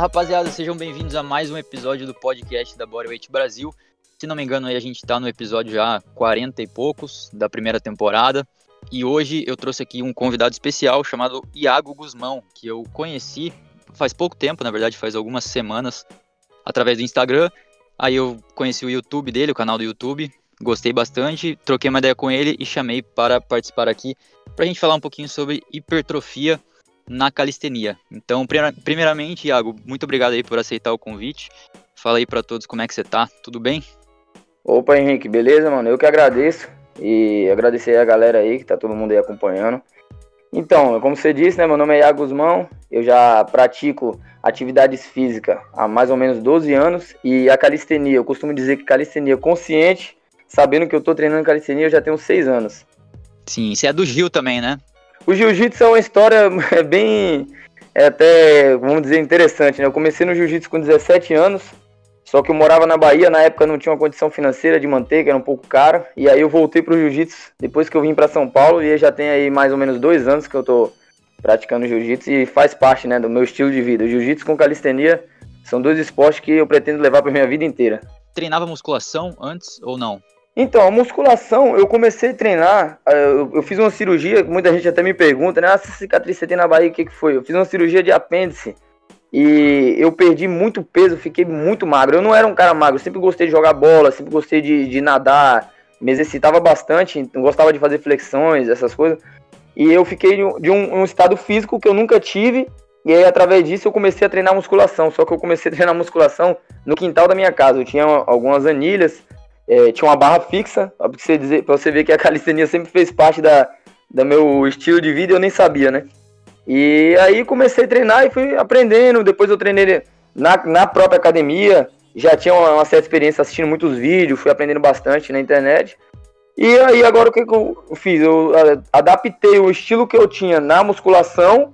Fala rapaziada, sejam bem-vindos a mais um episódio do podcast da Bodyweight Brasil. Se não me engano, a gente está no episódio já 40 e poucos da primeira temporada. E hoje eu trouxe aqui um convidado especial chamado Iago Guzmão, que eu conheci faz pouco tempo, na verdade, faz algumas semanas, através do Instagram. Aí eu conheci o YouTube dele, o canal do YouTube, gostei bastante, troquei uma ideia com ele e chamei para participar aqui para a gente falar um pouquinho sobre hipertrofia na calistenia. Então, primeiramente, Iago, muito obrigado aí por aceitar o convite. Fala aí para todos como é que você tá, tudo bem? Opa, Henrique, beleza, mano? Eu que agradeço e agradecer a galera aí que tá todo mundo aí acompanhando. Então, como você disse, né, meu nome é Iago Guzmão, eu já pratico atividades físicas há mais ou menos 12 anos e a calistenia, eu costumo dizer que calistenia consciente, sabendo que eu tô treinando calistenia, eu já tenho 6 anos. Sim, você é do Gil também, né? O jiu-jitsu é uma história é bem, é até, vamos dizer, interessante, né? Eu comecei no jiu-jitsu com 17 anos, só que eu morava na Bahia, na época não tinha uma condição financeira de manter, que era um pouco caro. E aí eu voltei pro jiu-jitsu depois que eu vim para São Paulo e já tem aí mais ou menos dois anos que eu tô praticando jiu-jitsu e faz parte, né, do meu estilo de vida. Jiu-jitsu com calistenia são dois esportes que eu pretendo levar para minha vida inteira. Treinava musculação antes ou não? Então, a musculação, eu comecei a treinar, eh, eu, eu fiz uma cirurgia, muita gente até me pergunta, né, ah, essa cicatriz você tem na Bahia, o que, que foi? Eu fiz uma cirurgia de apêndice e eu perdi muito peso, fiquei muito magro. Eu não era um cara magro, sempre gostei de jogar bola, sempre gostei de, de nadar, me exercitava bastante, gostava de fazer flexões, essas coisas. E eu fiquei de um, um, estado físico que eu nunca tive. E aí, através disso, eu comecei a treinar musculação. Só que eu comecei a treinar musculação no quintal da minha casa. Eu tinha algumas anilhas, é, tinha uma barra fixa, pra você, dizer, pra você ver que a calistenia sempre fez parte da, do meu estilo de vida eu nem sabia, né? E aí comecei a treinar e fui aprendendo. Depois eu treinei na, na própria academia. Já tinha uma, uma, certa experiência assistindo muitos vídeos, fui aprendendo bastante na internet. E aí agora o que, que eu fiz? Eu adaptei o estilo que eu tinha na musculação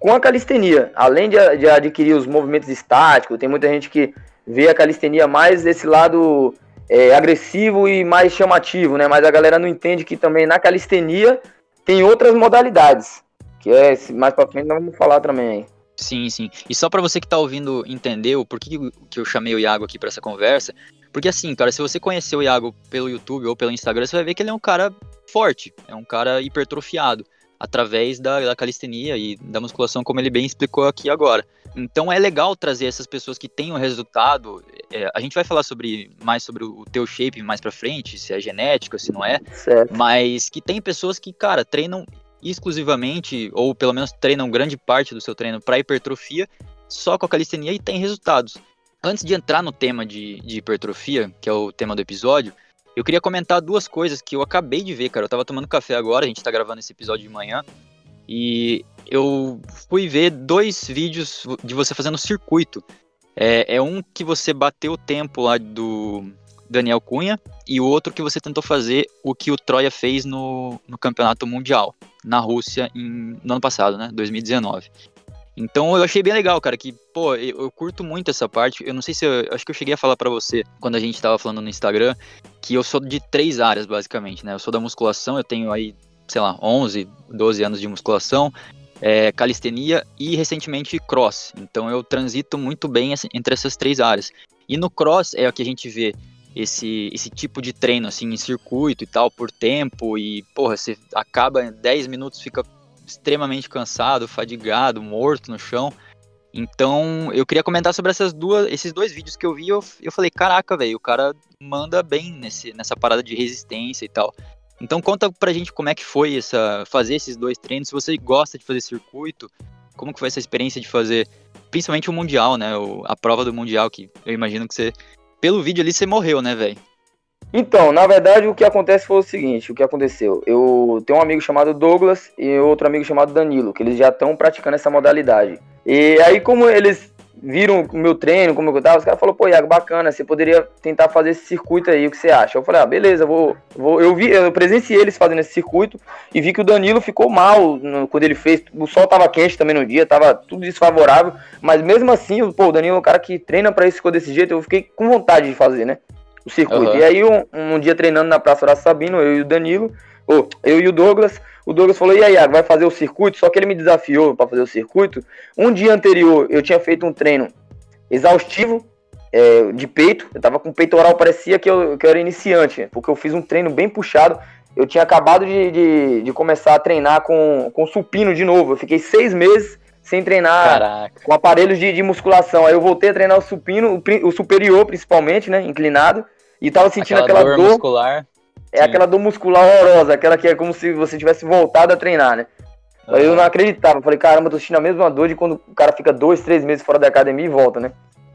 com a calistenia. Além de, de adquirir os movimentos estáticos, tem muita gente que vê a calistenia mais desse lado é, agressivo e mais chamativo, né? Mas a galera não entende que também na calistenia tem outras modalidades. Que é, mais pra frente nós vamos falar também Sim, sim. E só para você que tá ouvindo entender o porquê que eu chamei o Iago aqui para essa conversa, porque assim, cara, se você conhecer o Iago pelo YouTube ou pelo Instagram, você vai ver que ele é um cara forte, é um cara hipertrofiado, através da, da calistenia e da musculação, como ele bem explicou aqui agora. Então é legal trazer essas pessoas que têm o um resultado. É, a gente vai falar sobre mais sobre o teu shape mais para frente, se é genética, se não é. Certo. Mas que tem pessoas que, cara, treinam exclusivamente, ou pelo menos treinam grande parte do seu treino para hipertrofia, só com a calistenia e tem resultados. Antes de entrar no tema de, de hipertrofia, que é o tema do episódio, eu queria comentar duas coisas que eu acabei de ver, cara. Eu tava tomando café agora, a gente tá gravando esse episódio de manhã, e eu fui ver dois vídeos de você fazendo circuito. É, é um que você bateu o tempo lá do Daniel Cunha e o outro que você tentou fazer o que o Troia fez no, no campeonato mundial na Rússia em, no ano passado, né? 2019. Então eu achei bem legal, cara, que, pô, eu, curto muito essa parte. Eu não sei se eu. Acho que eu cheguei a falar para você quando a gente tava falando no Instagram que eu sou de três áreas, basicamente, né? Eu sou da musculação, eu tenho aí, sei lá, 11, 12 anos de musculação, é, calistenia e recentemente cross. Então eu transito muito bem entre essas três áreas. E no cross é o que a gente vê esse, esse tipo de treino, assim, em circuito e tal, por tempo, e, porra, você acaba em 10 minutos, fica extremamente cansado, fadigado, morto no chão. Então, eu queria comentar sobre essas duas, esses dois vídeos que eu vi, eu, eu falei, caraca, velho, o cara manda bem nesse, nessa parada de resistência e tal. Então conta pra gente como é que foi essa, fazer esses dois treinos, se você gosta de fazer circuito, como que foi essa experiência de fazer, principalmente o Mundial, né, o, a prova do Mundial, que eu imagino que você pelo vídeo ali você morreu, né, velho? Então, na verdade, o que acontece foi o seguinte: o que aconteceu? Eu tenho um amigo chamado Douglas e outro amigo chamado Danilo, que eles já estão praticando essa modalidade. E aí, como eles viram o meu treino, como eu tava, os caras falaram, pô, Iago, bacana, você poderia tentar fazer esse circuito aí, o que você acha? Eu falei, ah, beleza, vou, vou. Eu vi, eu presenciei eles fazendo esse circuito e vi que o Danilo ficou mal no, quando ele fez. O sol tava quente também no dia, tava tudo desfavorável, mas mesmo assim, pô, o Danilo é um cara que treina para isso ficou desse jeito, eu fiquei com vontade de fazer, né? O circuito. Uhum. E aí, um, um, dia treinando na Praça Horácio Sabino, eu e o Danilo, ou eu e o Douglas, o Douglas falou: e aí, Iago, vai fazer o circuito? Só que ele me desafiou para fazer o circuito. Um dia anterior, eu tinha feito um treino exaustivo é, de peito. Eu tava com peitoral, parecia que eu, que eu era iniciante, porque eu fiz um treino bem puxado. Eu tinha acabado de, de, de começar a treinar com, com supino de novo. Eu fiquei seis meses sem treinar Caraca. com aparelhos de, de, musculação. Aí eu voltei a treinar o supino, o, o superior principalmente, né? Inclinado. E tava sentindo aquela, aquela dor, dor. muscular. É Sim. aquela dor muscular horrorosa, aquela que é como se você tivesse voltado a treinar, né? Uhum. Aí eu não acreditava. Falei, caramba, tô sentindo a mesma dor de quando o cara fica dois, três meses fora da academia e volta, né?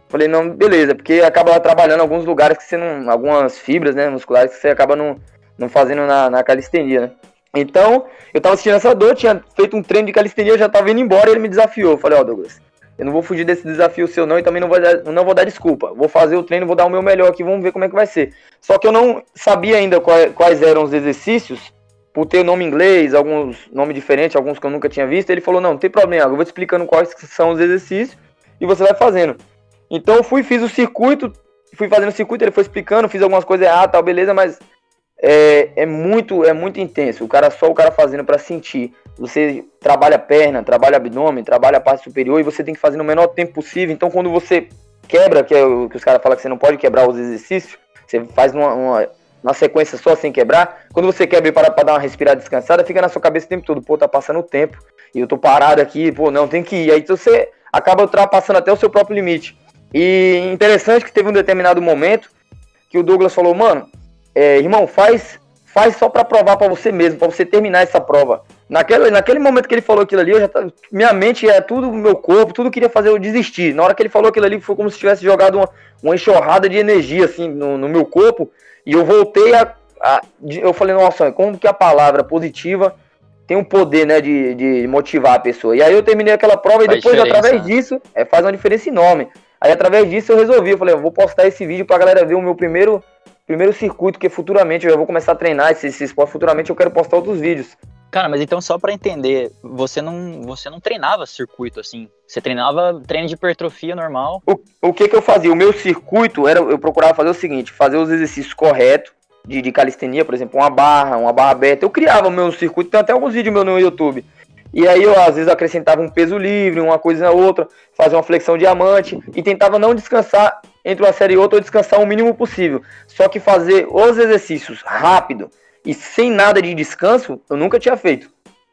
Falei, não, beleza, porque acaba trabalhando em alguns lugares que você não. algumas fibras, né, musculares que você acaba não, não fazendo na, na calistenia, né? Então, eu tava assistindo essa dor, tinha feito um treino de calistenia, já tava indo embora e ele me desafiou. Falei, ó, oh, Douglas, eu não vou fugir desse desafio seu não e também não vou, dar, não vou dar desculpa. Vou fazer o treino, vou dar o meu melhor aqui, vamos ver como é que vai ser. Só que eu não sabia ainda quais, eram os exercícios, por ter nome inglês, alguns nomes diferentes, alguns que eu nunca tinha visto. Ele falou, não, não tem problema, eu vou te explicando quais são os exercícios e você vai fazendo. Então eu fui, fiz o circuito, fui fazendo o circuito, ele foi explicando, fiz algumas coisas erradas, tal, beleza, mas é, é muito é muito intenso. O cara só o cara fazendo para sentir. Você trabalha perna, trabalha abdômen, trabalha a parte superior e você tem que fazer no menor tempo possível. Então quando você quebra, que é o que os caras falam que você não pode quebrar os exercícios, você faz numa, uma, uma sequência só sem quebrar. Quando você quebra e para pra dar uma respirada descansada, fica na sua cabeça o tempo todo, pô, tá passando o tempo. E eu tô parado aqui, pô, não, tem que ir. Aí você acaba ultrapassando até o seu próprio limite. E interessante que teve um determinado momento que o Douglas falou, mano, é, irmão, faz, faz só para provar para você mesmo, para você terminar essa prova. Naquele, naquele momento que ele falou aquilo ali, eu já minha mente é tudo, meu corpo, tudo queria fazer eu desistir. Na hora que ele falou aquilo ali, foi como se tivesse jogado uma, uma enxurrada de energia assim no, no meu corpo. E eu voltei a, a, Eu falei, nossa, como que a palavra positiva tem um poder, né, de, de motivar a pessoa. E aí eu terminei aquela prova faz e depois, através né? disso, é, faz uma diferença enorme. Aí através disso eu resolvi, eu falei, eu vou postar esse vídeo pra galera ver o meu primeiro, primeiro circuito, que futuramente eu já vou começar a treinar esse, esse esporte, futuramente eu quero postar outros vídeos. Cara, mas então só para entender, você não, você não treinava circuito assim? Você treinava treino de hipertrofia normal? O, o que que eu fazia? O meu circuito era, eu procurava fazer o seguinte, fazer os exercícios corretos de, de calistenia, por exemplo, uma barra, uma barra aberta. Eu criava o meu circuito, tem até alguns vídeos meus no YouTube. E aí eu às vezes acrescentava um peso livre, uma coisa na outra, fazia uma flexão diamante e tentava não descansar entre uma série e outra ou descansar o mínimo possível. Só que fazer os exercícios rápido e sem nada de descanso, eu nunca tinha feito.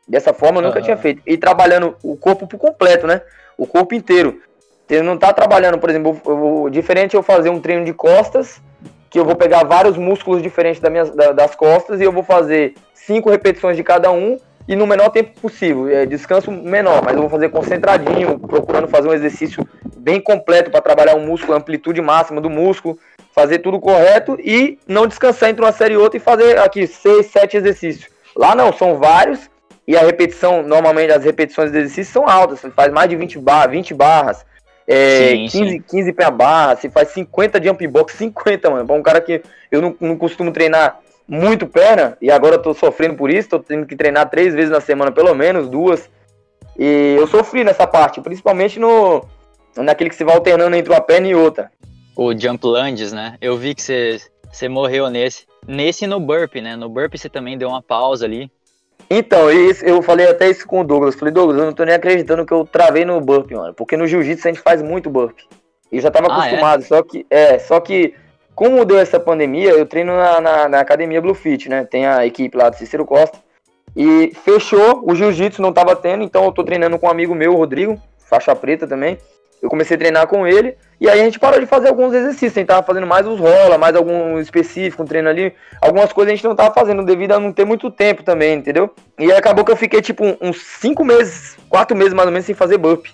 Dessa forma eu nunca uhum. tinha feito. E trabalhando o corpo por completo, né? O corpo inteiro. Você não tá trabalhando, por exemplo, eu, eu, diferente eu fazer um treino de costas, que eu vou pegar vários músculos diferentes da minha, da, das costas e eu vou fazer cinco repetições de cada um e no menor tempo possível. É, descanso menor, mas eu vou fazer concentradinho, procurando fazer um exercício bem completo para trabalhar o músculo, a amplitude máxima do músculo, fazer tudo correto e não descansar entre uma série e outra e fazer aqui seis, sete exercícios. Lá não, são vários e a repetição, normalmente as repetições dos exercícios são altas, você faz mais de 20, bar 20 barras. É, sim, 15, sim. 15 pé barra, se faz 50 jump box, 50, mano. Pra um cara que eu não, não costumo treinar muito perna e agora eu tô sofrendo por isso, tô tendo que treinar três vezes na semana, pelo menos, duas. E eu sofri nessa parte, principalmente no naquele que se vai alternando entre uma perna e outra. O jump lunges, né? Eu vi que você, você morreu nesse. Nesse no burp, né? No burp você também deu uma pausa ali. Então, isso, eu falei até isso com o Douglas. Falei, Douglas, eu não tô nem acreditando que eu travei no burp, mano. Porque no jiu-jitsu a gente faz muito burp. Eu já tava ah, é? acostumado, é? só que. É, só que como deu essa pandemia, eu treino na, na, na academia Bluefit, né? Tem a equipe lá do Cícero Costa. E fechou, o jiu-jitsu não tava tendo, então eu tô treinando com um amigo meu, o Rodrigo, faixa preta também. Eu comecei a treinar com ele, e aí a gente parou de fazer alguns exercícios, a gente tava fazendo mais os rola, mais algum específico, um treino ali. Algumas coisas a gente não tava fazendo devido a não ter muito tempo também, entendeu? E aí acabou que eu fiquei tipo uns 5 meses, 4 meses mais ou menos sem fazer burp.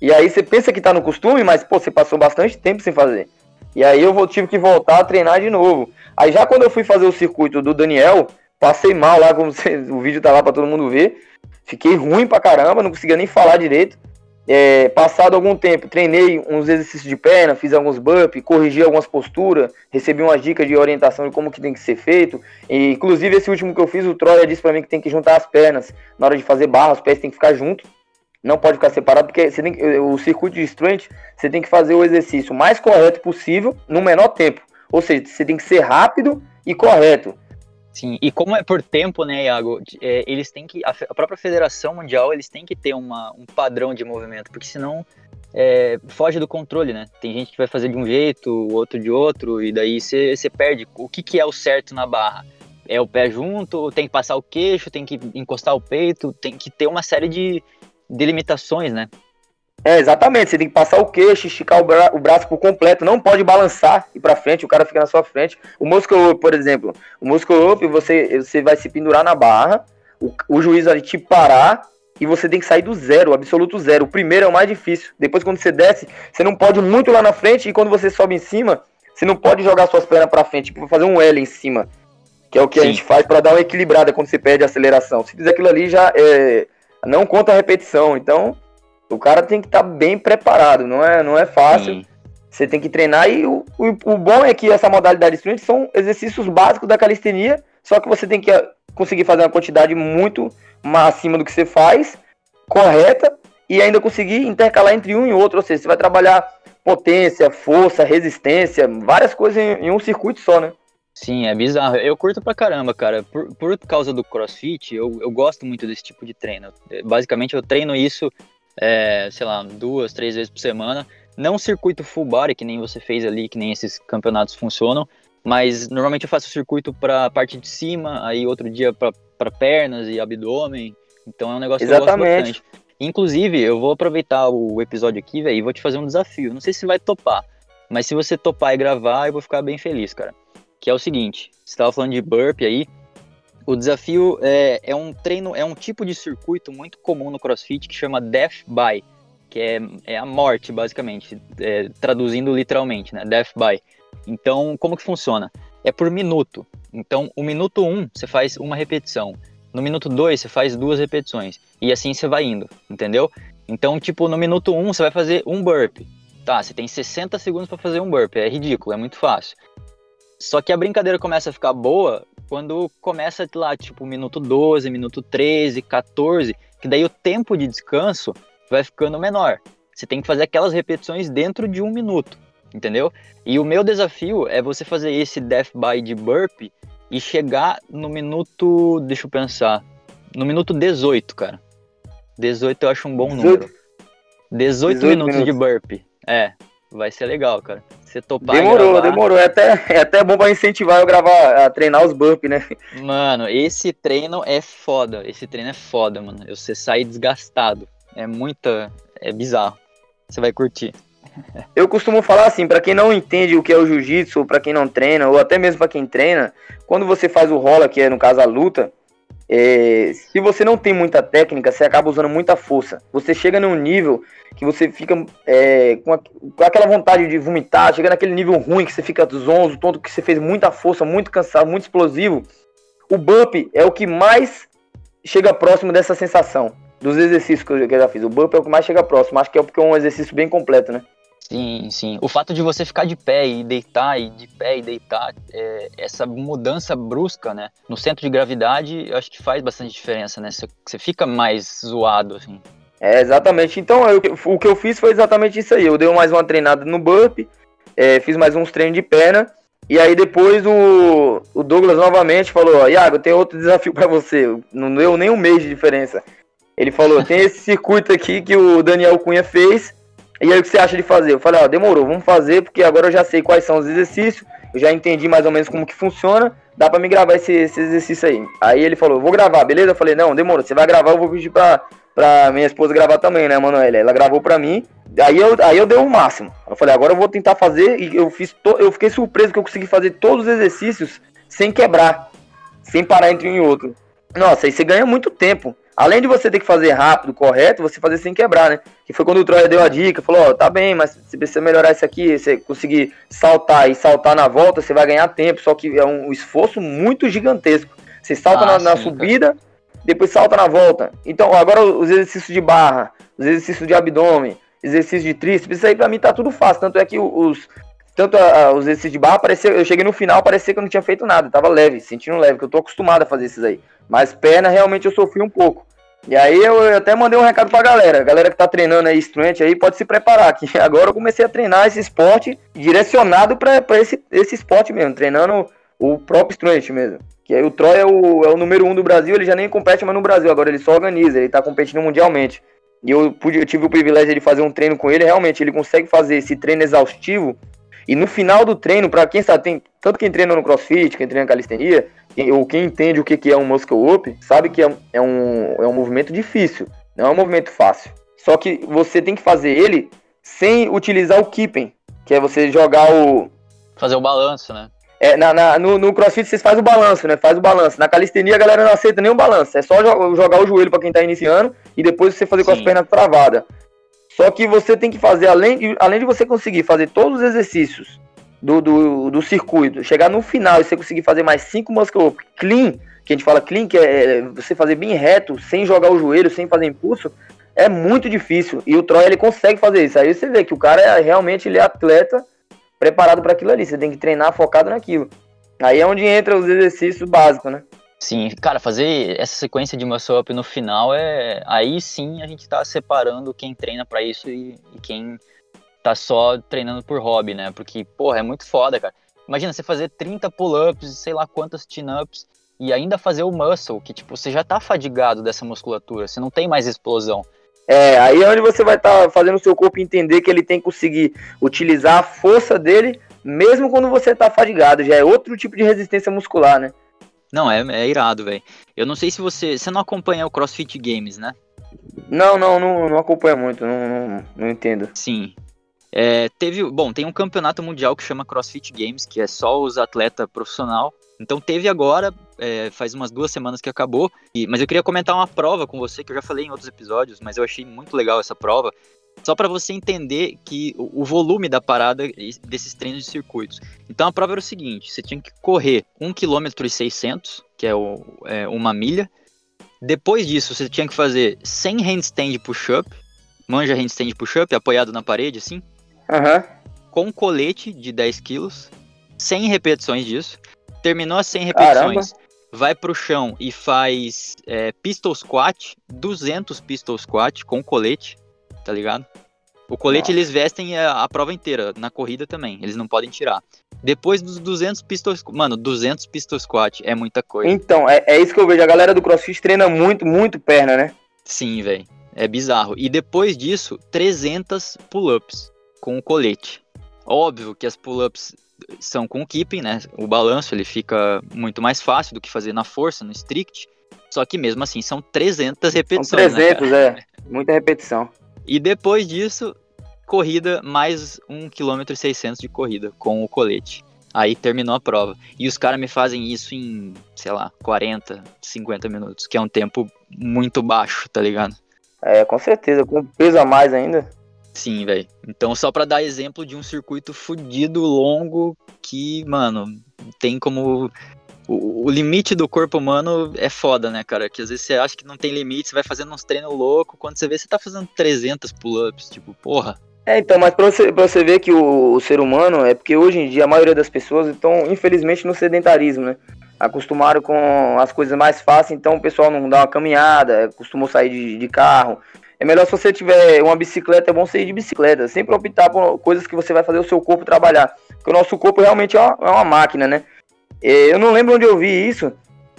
E aí você pensa que tá no costume, mas pô, você passou bastante tempo sem fazer. E aí eu tive que voltar a treinar de novo. Aí já quando eu fui fazer o circuito do Daniel, passei mal lá, como o vídeo tá lá para todo mundo ver. Fiquei ruim pra caramba, não conseguia nem falar direito. É, passado algum tempo, treinei uns exercícios de perna, fiz alguns burpees, corrigi algumas posturas, recebi umas dicas de orientação de como que tem que ser feito. E, inclusive, esse último que eu fiz, o Troia disse para mim que tem que juntar as pernas. Na hora de fazer barra, os pés tem que ficar juntos não pode ficar separado, porque você tem, o circuito de strength, você tem que fazer o exercício mais correto possível no menor tempo. Ou seja, você tem que ser rápido e correto. Sim, e como é por tempo, né, Iago, é, eles têm que, a, a, própria Federação Mundial, eles têm que ter uma, um padrão de movimento, porque senão é, foge do controle, né? Tem gente que vai fazer de um jeito, outro de outro, e daí você perde. O que, que é o certo na barra? É o pé junto, tem que passar o queixo, tem que encostar o peito, tem que ter uma série de delimitações, né? É, exatamente. Você tem que passar o queixo, esticar o, bra o braço por completo. Não pode balançar e para frente, o cara fica na sua frente. O muscle up, por exemplo. O muscle up, você, você vai se pendurar na barra, o, o juiz vai te parar e você tem que sair do zero, absoluto zero. O primeiro é o mais difícil. Depois, quando você desce, você não pode muito lá na frente e quando você sobe em cima, você não pode jogar suas pernas para frente, tipo, fazer um L em cima. Que é o que Sim. a gente faz para dar uma equilibrada quando você perde a aceleração. Se fizer aquilo ali, já é, não conta a repetição. Então, o cara tem que estar tá bem preparado, não é, não é fácil. Sim. Você tem que treinar e o, o, o, bom é que essa modalidade de sprint são exercícios básicos da calistenia, só que você tem que ah, conseguir fazer uma quantidade muito acima do que você faz, correta, e ainda conseguir intercalar entre um e outro. Ou seja, você vai trabalhar potência, força, resistência, várias coisas em, em um circuito só, né? Sim, é bizarro. Eu curto pra caramba, cara. Por, por causa do crossfit, eu, eu gosto muito desse tipo de treino. Basicamente, eu treino isso é, sei lá, duas, três vezes por semana. Não circuito full body, que nem você fez ali, que nem esses campeonatos funcionam, mas normalmente eu faço circuito para a parte de cima, aí outro dia para pernas e abdômen. Então é um negócio Exatamente. que eu gosto bastante. Inclusive, eu vou aproveitar o episódio aqui, velho, e vou te fazer um desafio. Não sei se vai topar, mas se você topar e gravar, eu vou ficar bem feliz, cara. Que é o seguinte, você estava falando de burp aí, o desafio é, é um treino, é um tipo de circuito muito comum no CrossFit que chama Death by, que é, é a morte, basicamente, é, traduzindo literalmente, né? Death by. Então, como que funciona? É por minuto. Então, o minuto 1 um, você faz uma repetição. No minuto 2 você faz duas repetições. E assim você vai indo, entendeu? Então, tipo, no minuto 1 um, você vai fazer um burp. Tá, você tem 60 segundos para fazer um burp. É ridículo, é muito fácil. Só que a brincadeira começa a ficar boa quando começa lá, tipo, minuto 12, minuto 13, 14, que daí o tempo de descanso vai ficando menor. Você tem que fazer aquelas repetições dentro de um minuto, entendeu? E o meu desafio é você fazer esse death by de burp e chegar no minuto, deixa eu pensar, no minuto 18, cara. 18 eu acho um bom 18? número. 18, 18 minutos, minutos de burp. É, vai ser legal, cara. Você topar Demorou, gravar... demorou. É até, é até bom pra incentivar eu gravar, a treinar os bump, né? Mano, esse treino é foda. Esse treino é foda, mano. Você sai desgastado. É muita. É bizarro. Você vai curtir. Eu costumo falar assim, para quem não entende o que é o jiu-jitsu, para quem não treina, ou até mesmo para quem treina, quando você faz o rola, que é no caso a luta, é, se você não tem muita técnica, você acaba usando muita força. Você chega num nível que você fica é, com, a, com, aquela vontade de vomitar, chega naquele nível ruim que você fica zonzo, tonto, que você fez muita força, muito cansado, muito explosivo. O bump é o que mais chega próximo dessa sensação dos exercícios que eu, já fiz. O bump é o que mais chega próximo. Acho que é porque é um exercício bem completo, né? Sim, sim. O fato de você ficar de pé e deitar, e de pé e deitar, é, essa mudança brusca, né? No centro de gravidade, eu acho que faz bastante diferença, né? Você, fica mais zoado, assim. É, exatamente. Então, eu, o que eu fiz foi exatamente isso aí. Eu dei mais uma treinada no burp, é, fiz mais uns treinos de perna, e aí depois o, o Douglas novamente falou, Iago, tem outro desafio para você. Não deu nem um mês de diferença. Ele falou, tem esse circuito aqui que o Daniel Cunha fez, e aí o que você acha de fazer? Eu falei, ó, demorou, vamos fazer, porque agora eu já sei quais são os exercícios, eu já entendi mais ou menos como que funciona, dá pra me gravar esse, esse exercício aí. Aí ele falou, vou gravar, beleza? Eu falei, não, demorou, você vai gravar, eu vou pedir pra, pra minha esposa gravar também, né, Manoel? Ela gravou pra mim, aí eu, aí eu dei o máximo. Eu falei, agora eu vou tentar fazer, e eu fiz, to... eu fiquei surpreso que eu consegui fazer todos os exercícios sem quebrar, sem parar entre um e outro. Nossa, aí você ganha muito tempo. Além de você ter que fazer rápido, correto, você fazer sem quebrar, né? Que foi quando o Troia deu a dica, falou, ó, oh, tá bem, mas se você melhorar isso aqui, você conseguir saltar e saltar na volta, você vai ganhar tempo, só que é um esforço muito gigantesco. Você salta ah, na, na subida, depois salta na volta. Então, agora os exercícios de barra, os exercícios de abdômen, exercícios de tríceps, isso aí pra mim tá tudo fácil. Tanto é que os, tanto a, a, os exercícios de barra, parecia, eu cheguei no final, parecia que eu não tinha feito nada, tava leve, sentindo leve, que eu tô acostumado a fazer esses aí. Mas perna, realmente eu sofri um pouco. E aí eu, eu, até mandei um recado pra galera. A galera que tá treinando aí, instruente aí, pode se preparar. Que agora eu comecei a treinar esse esporte direcionado pra esse, esse esporte mesmo, treinando o próprio instruente mesmo. Que aí o Troy é o, é o número um do Brasil, ele já nem compete mais no Brasil, agora ele só organiza, ele tá competindo mundialmente. E eu, pude, eu tive o privilégio de fazer um treino com ele, realmente ele consegue fazer esse treino exaustivo. E no final do treino, para quem sabe, tem, tanto quem treina no crossfit, quem treina calistenia, ou quem entende o que, que é um muscle up, sabe que é, é, um, é um movimento difícil, não é um movimento fácil. Só que você tem que fazer ele sem utilizar o keeping, que é você jogar o. Fazer o balanço, né? É, na, na, no, no, crossfit vocês fazem o balanço, né? Faz o balanço. Na calistenia a galera não aceita nenhum balanço. É só jo jogar o joelho para quem tá iniciando e depois você fazer Sim. com as pernas travadas. Só que você tem que fazer, além de, além de você conseguir fazer todos os exercícios do, do, do circuito, chegar no final e você conseguir fazer mais cinco muscle clean, que a gente fala clean, que é você fazer bem reto, sem jogar o joelho, sem fazer impulso, é muito difícil. E o Troy ele consegue fazer isso. Aí você vê que o cara é realmente ele é atleta preparado para aquilo ali. Você tem que treinar focado naquilo. Aí é onde entra os exercícios básicos, né? Sim, cara, fazer essa sequência de muscle up no final é. Aí sim a gente tá separando quem treina para isso e, e, quem tá só treinando por hobby, né? Porque, porra, é muito foda, cara. Imagina você fazer 30 pull-ups, sei lá quantas chin-ups e ainda fazer o muscle, que tipo, você já tá fadigado dessa musculatura, você não tem mais explosão. É, aí é onde você vai estar tá fazendo o seu corpo entender que ele tem que conseguir utilizar a força dele, mesmo quando você está fadigado. Já é outro tipo de resistência muscular, né? Não, é, é irado, velho. Eu não sei se você. Você não acompanha o CrossFit Games, né? Não, não, não, não acompanha muito, não, não, não entendo. Sim. É, teve, bom, tem um campeonato mundial que chama CrossFit Games, que é só os atletas profissional. Então teve agora, é, faz umas duas semanas que acabou. E, mas eu queria comentar uma prova com você, que eu já falei em outros episódios, mas eu achei muito legal essa prova. Só para você entender que o, o, volume da parada desses treinos de circuitos. Então a prova era o seguinte: você tinha que correr 1 km e 600, que é, o, é uma milha. Depois disso, você tinha que fazer 100 handstand push-up. Manja handstand push-up, apoiado na parede, assim. Uhum. Com colete de 10 quilos. 100 repetições disso. Terminou as 100 repetições. Caramba. Vai pro chão e faz é, pistol squat, 200 pistol squat com colete, tá ligado? O colete Nossa. eles vestem a, a, prova inteira, na corrida também, eles não podem tirar. Depois dos 200 pistol mano, 200 pistol squat é muita coisa. Então, é, é isso que eu vejo, a galera do CrossFit treina muito, muito perna, né? Sim, velho, é bizarro. E depois disso, 300 pull-ups com o colete. Óbvio que as pull-ups são com o keeping, né? O balanço ele fica muito mais fácil do que fazer na força, no strict. Só que mesmo assim são 300 repetições. São 300, né, é. Muita repetição. E depois disso, corrida mais 1 km e 600 de corrida com o colete. Aí terminou a prova. E os caras me fazem isso em, sei lá, 40, 50 minutos, que é um tempo muito baixo, tá ligado? É, com certeza, com peso a mais ainda. Sim, velho. Então, só para dar exemplo de um circuito fudido, longo, que, mano, tem como. O, o, limite do corpo humano é foda, né, cara? Que às vezes você acha que não tem limite, você vai fazendo uns treinos loucos, quando você vê, você tá fazendo 300 pull-ups, tipo, porra. É, então, mas pra você, pra você ver que o, o, ser humano, é porque hoje em dia a maioria das pessoas estão, infelizmente, no sedentarismo, né? Acostumaram com as coisas mais fáceis, então o pessoal não dá uma caminhada, costumou sair de, de carro, é melhor se você tiver uma bicicleta, é bom você ir de bicicleta. Sempre optar por coisas que você vai fazer o seu corpo trabalhar. Porque o nosso corpo realmente é uma, é uma máquina, né? Eu não lembro onde eu vi isso.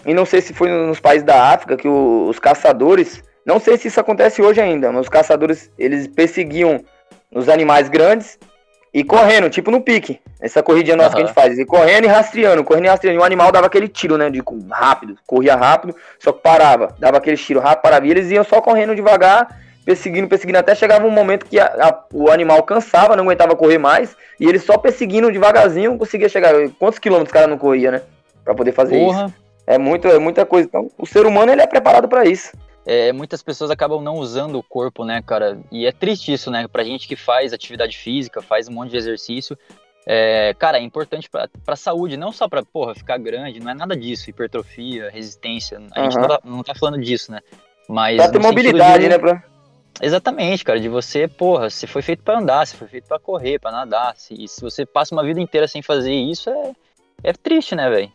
E não sei se foi nos países da África que os caçadores. Não sei se isso acontece hoje ainda, mas os caçadores eles perseguiam os animais grandes e correndo, tipo no pique. Essa corridinha nossa uhum. que a gente faz. E correndo e rastreando, correndo e rastreando. E o animal dava aquele tiro, né? De rápido, corria rápido, só que parava. Dava aquele tiro rápido, parava. E eles iam só correndo devagar perseguindo, perseguindo, até chegava um momento que a, a, o animal cansava, não aguentava correr mais, e ele só perseguindo devagarzinho conseguia chegar. Quantos quilômetros o cara não corria, né? Pra poder fazer Porra. isso. É, muito, é muita coisa. Então, o ser humano ele é preparado para isso. É, muitas pessoas acabam não usando o corpo, né, cara? E é triste isso, né? Pra gente que faz atividade física, faz um monte de exercício. É, cara, é importante pra, pra saúde, não só pra, porra, ficar grande, não é nada disso, hipertrofia, resistência. A uhum. gente não tá, não tá, falando disso, né? Mas. Pra ter mobilidade, de... né? Pra... Exatamente, cara, de você, porra, você foi feito para andar, você foi feito para correr, para nadar. Se, se você passa uma vida inteira sem fazer isso, é, é triste, né, velho?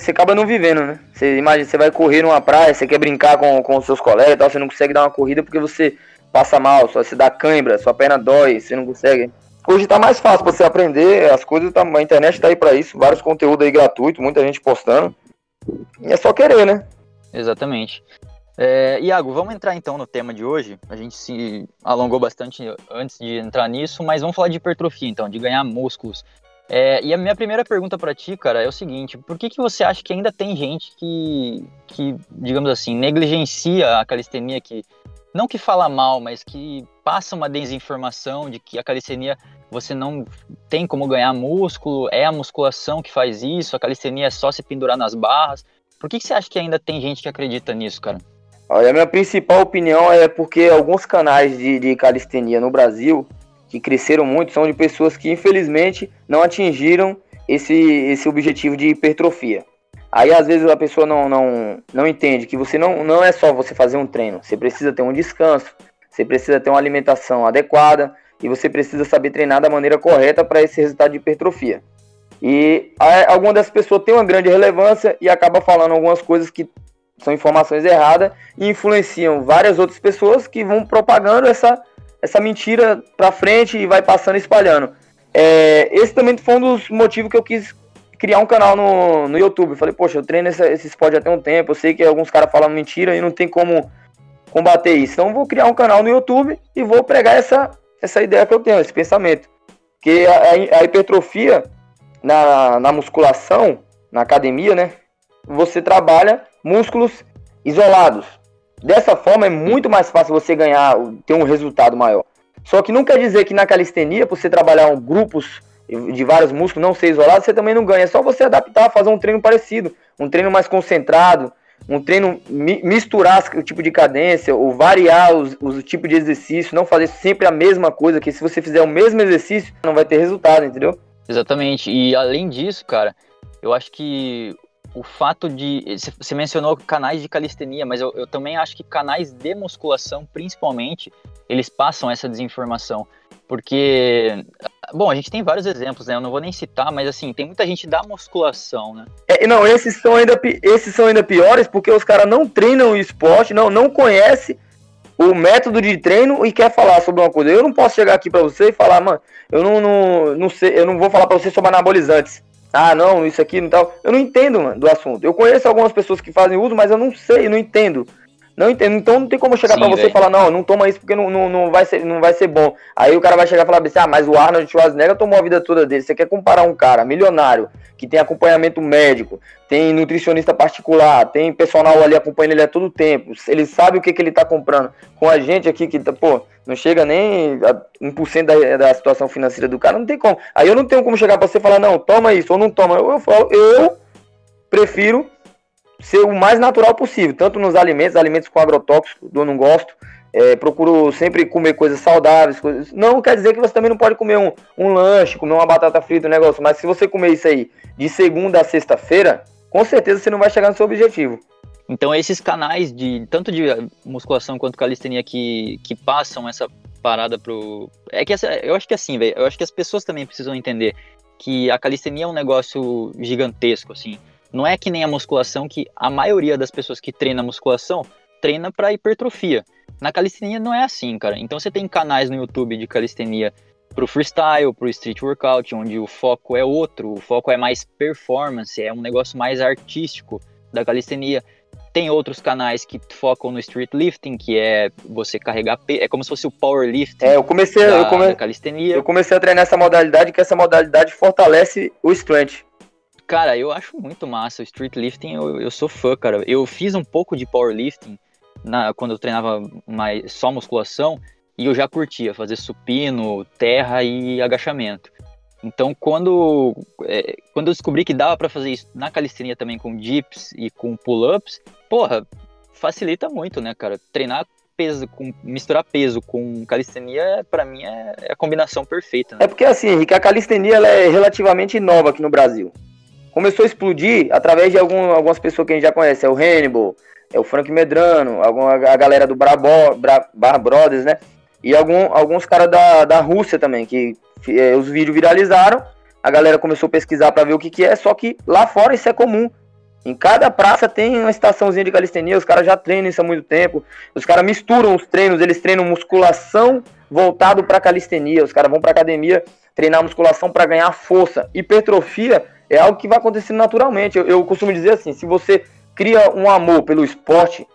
você acaba não vivendo, né? Você imagina, você vai correr numa praia, você quer brincar com, com os seus colegas e tal, você não consegue dar uma corrida porque você passa mal, só você dá cãibra, sua perna dói, você não consegue. Hoje tá mais fácil pra você aprender, as coisas, tá, a internet tá aí para isso, vários conteúdos aí gratuitos, muita gente postando. E é só querer, né? Exatamente. É, Iago, vamos entrar então no tema de hoje. A gente se alongou bastante antes de entrar nisso, mas vamos falar de hipertrofia então, de ganhar músculos. É, e a minha primeira pergunta para ti, cara, é o seguinte: por que, que você acha que ainda tem gente que, que, digamos assim, negligencia a calistenia, que não que fala mal, mas que passa uma desinformação de que a calistenia você não tem como ganhar músculo, é a musculação que faz isso, a calistenia é só se pendurar nas barras. Por que, que você acha que ainda tem gente que acredita nisso, cara? Olha, a minha principal opinião é porque alguns canais de, de calistenia no Brasil que cresceram muito são de pessoas que infelizmente não atingiram esse, esse objetivo de hipertrofia. Aí às vezes a pessoa não, não, não entende que você não, não é só você fazer um treino, você precisa ter um descanso, você precisa ter uma alimentação adequada e você precisa saber treinar da maneira correta para esse resultado de hipertrofia. E alguma das pessoas tem uma grande relevância e acaba falando algumas coisas que são informações erradas e influenciam várias outras pessoas que vão propagando essa essa mentira pra frente e vai passando e espalhando. É, esse também foi um dos motivos que eu quis criar um canal no, no YouTube. Falei, poxa, eu treino esse, esse esporte há um tempo, eu sei que alguns caras falam mentira e não tem como combater isso. Então vou criar um canal no YouTube e vou pregar essa, essa ideia que eu tenho, esse pensamento. Que a, a hipertrofia na, na musculação, na academia, né? Você trabalha músculos isolados. Dessa forma é muito mais fácil você ganhar, ter um resultado maior. Só que não quer dizer que na calistenia, por você trabalhar um grupos de vários músculos, não ser isolado, você também não ganha. É só você adaptar, fazer um treino parecido, um treino mais concentrado, um treino misturar o tipo de cadência, ou variar os, os tipos de exercício, não fazer sempre a mesma coisa, que se você fizer o mesmo exercício, não vai ter resultado, entendeu? Exatamente. E além disso, cara, eu acho que o fato de. Você mencionou canais de calistenia, mas eu, eu, também acho que canais de musculação, principalmente, eles passam essa desinformação. Porque. Bom, a gente tem vários exemplos, né? Eu não vou nem citar, mas assim, tem muita gente da musculação, né? É, não, esses são, ainda, esses são ainda piores porque os caras não treinam o esporte, não, não conhecem o método de treino e quer falar sobre uma coisa. Eu não posso chegar aqui para você e falar, mano, eu não, não, não sei, eu não vou falar para você sobre anabolizantes. Ah, não, isso aqui não tal. Eu não entendo, mano, do assunto. Eu conheço algumas pessoas que fazem uso, mas eu não sei, não entendo. Não entendo. Então não tem como chegar para você e falar, não, não toma isso porque não, não, não, vai ser, não vai ser bom. Aí o cara vai chegar e falar assim, ah, mas o Arnold Schwarzenegger tomou a vida toda dele. Você quer comparar um cara milionário, que tem acompanhamento médico, tem nutricionista particular, tem personal ali acompanhando ele a todo tempo, ele sabe o que, que ele tá comprando. Com a gente aqui que, tá, pô, não chega nem a 1% da, da situação financeira do cara, não tem como. Aí eu não tenho como chegar para você e falar, não, toma isso ou não toma. Eu, eu falo, eu prefiro ser o mais natural possível, tanto nos alimentos, alimentos com agrotóxicos, eu não gosto. É, procuro sempre comer coisas saudáveis. Coisas... Não quer dizer que você também não pode comer um, um lanche, comer uma batata frita, um negócio, mas se você comer isso aí de segunda a sexta-feira, com certeza você não vai chegar no seu objetivo. Então esses canais de tanto de musculação quanto calistenia que, que passam essa parada pro. É que essa, eu acho que é assim, velho. Eu acho que as pessoas também precisam entender que a calistenia é um negócio gigantesco, assim. Não é que nem a musculação, que a maioria das pessoas que treina musculação treina para hipertrofia. Na calistenia não é assim, cara. Então você tem canais no YouTube de calistenia pro freestyle, pro street workout, onde o foco é outro, o foco é mais performance, é um negócio mais artístico da calistenia. Tem outros canais que focam no street lifting, que é você carregar peso, é como se fosse o powerlifting. É, eu comecei, da, eu come... calistenia. Eu comecei a treinar essa modalidade, que essa modalidade fortalece o strength. Cara, eu acho muito massa. O street lifting, eu, eu sou fã, cara. Eu fiz um pouco de powerlifting na, quando eu treinava mais, só musculação e eu já curtia fazer supino, terra e agachamento. Então, quando, é, quando eu descobri que dava para fazer isso na calistenia também com dips e com pull-ups, porra, facilita muito, né, cara? Treinar peso, com, misturar peso com calistenia, para mim, é, é, a combinação perfeita. Né? É porque, assim, Henrique, a calistenia ela é relativamente nova aqui no Brasil começou a explodir através de algum, algumas pessoas que a gente já conhece. É o Hannibal, é o Frank Medrano, alguma, a galera do Brabo, Bra, Bar Brothers, né? E algum, alguns caras da, da Rússia também, que é, os vídeos viralizaram. A galera começou a pesquisar para ver o que, que é, só que lá fora isso é comum. Em cada praça tem uma estaçãozinha de calistenia, os caras já treinam isso há muito tempo. Os caras misturam os treinos, eles treinam musculação voltado para calistenia. Os caras vão para academia treinar musculação para ganhar força. Hipertrofia é algo que vai acontecendo naturalmente. Eu, eu costumo dizer assim, se você cria um amor pelo esporte,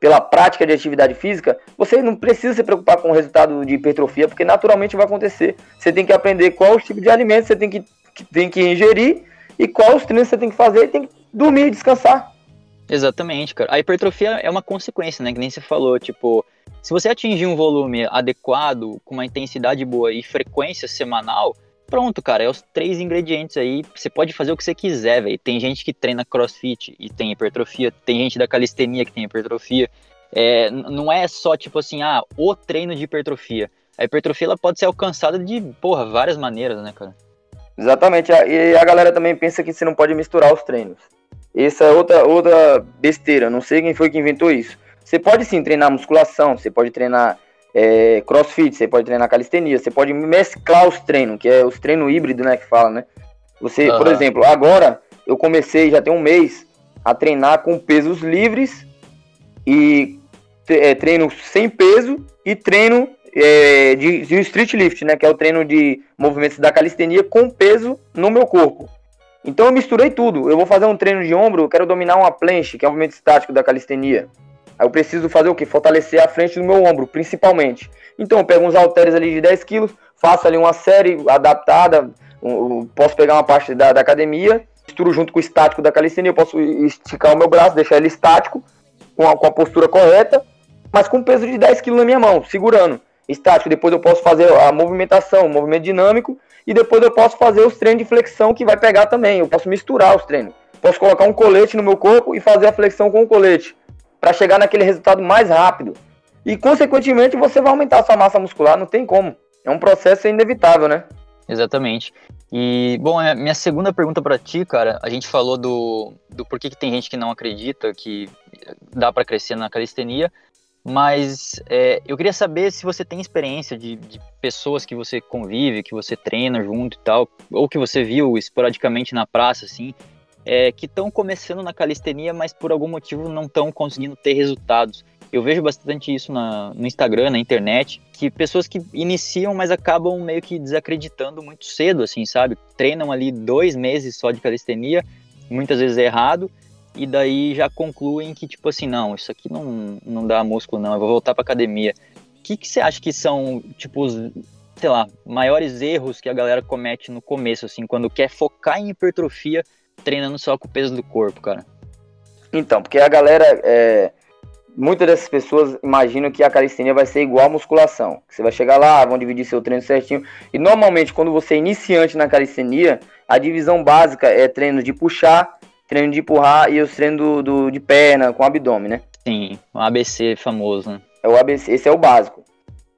pela prática de atividade física, você não precisa se preocupar com o resultado de hipertrofia, porque naturalmente vai acontecer. Você tem que aprender qual o tipo de alimento você tem que, que tem que ingerir e quais os treinos você tem que fazer e tem que dormir descansar. Exatamente, cara. A hipertrofia é uma consequência, né? Que nem você falou, tipo, se você atingir um volume adequado, com uma intensidade boa e frequência semanal, pronto, cara, é os três ingredientes aí. Você pode fazer o que você quiser, velho. Tem gente que treina crossfit e tem hipertrofia, tem gente da calistenia que tem hipertrofia. É, não é só tipo assim, ah, o treino de hipertrofia. A hipertrofia ela pode ser alcançada de, porra, várias maneiras, né, cara? Exatamente. E a galera também pensa que você não pode misturar os treinos. Essa é outra, outra besteira. Não sei quem foi que inventou isso. Você pode sim treinar musculação, você pode treinar é, crossfit, você pode treinar calistenia, você pode mesclar os treinos, que é os treinos híbridos, né, que fala, né? Você, uhum. por exemplo, agora eu comecei, já tem um mês, a treinar com pesos livres e é, treino sem peso e treino é, de, de street lift, né, que é o treino de movimentos da calistenia com peso no meu corpo. Então eu misturei tudo. Eu vou fazer um treino de ombro, eu quero dominar uma planche, que é o movimento estático da calistenia. Aí eu preciso fazer o que? Fortalecer a frente do meu ombro, principalmente. Então eu pego uns halteres ali de 10 quilos, faço ali uma série adaptada, posso pegar uma parte da, da academia, misturo junto com o estático da calistenia, eu posso esticar o meu braço, deixar ele estático, com a, com a postura correta, mas com peso de 10 quilos na minha mão, segurando. Estático, depois eu posso fazer a movimentação, o movimento dinâmico, e depois eu posso fazer os treinos de flexão que vai pegar também. Eu posso misturar os treinos. Posso colocar um colete no meu corpo e fazer a flexão com o colete para chegar naquele resultado mais rápido. E, consequentemente, você vai aumentar a sua massa muscular, não tem como. É um processo inevitável, né? Exatamente. E, bom, a minha segunda pergunta para ti, cara, a gente falou do, do porquê que tem gente que não acredita que dá para crescer na calistenia, mas é, eu queria saber se você tem experiência de, de, pessoas que você convive, que você treina junto e tal, ou que você viu esporadicamente na praça, assim, é, que estão começando na calistenia, mas por algum motivo não estão conseguindo ter resultados. Eu vejo bastante isso na, no Instagram, na internet, que pessoas que iniciam, mas acabam meio que desacreditando muito cedo, assim, sabe? Treinam ali dois meses só de calistenia, muitas vezes é errado, e daí já concluem que, tipo assim, não, isso aqui não, não dá músculo, não, eu vou voltar pra academia. O que, que você acha que são, tipo, os, sei lá, maiores erros que a galera comete no começo, assim, quando quer focar em hipertrofia, treinando só com o peso do corpo, cara? Então, porque a galera, é, muitas dessas pessoas imaginam que a calistenia vai ser igual à musculação. Você vai chegar lá, vão dividir seu treino certinho. E normalmente, quando você é iniciante na calistenia, a divisão básica é treino de puxar, treino de empurrar e os treinos do, do, de perna com abdômen, né? Sim, o ABC famoso, né? É o ABC, esse é o básico.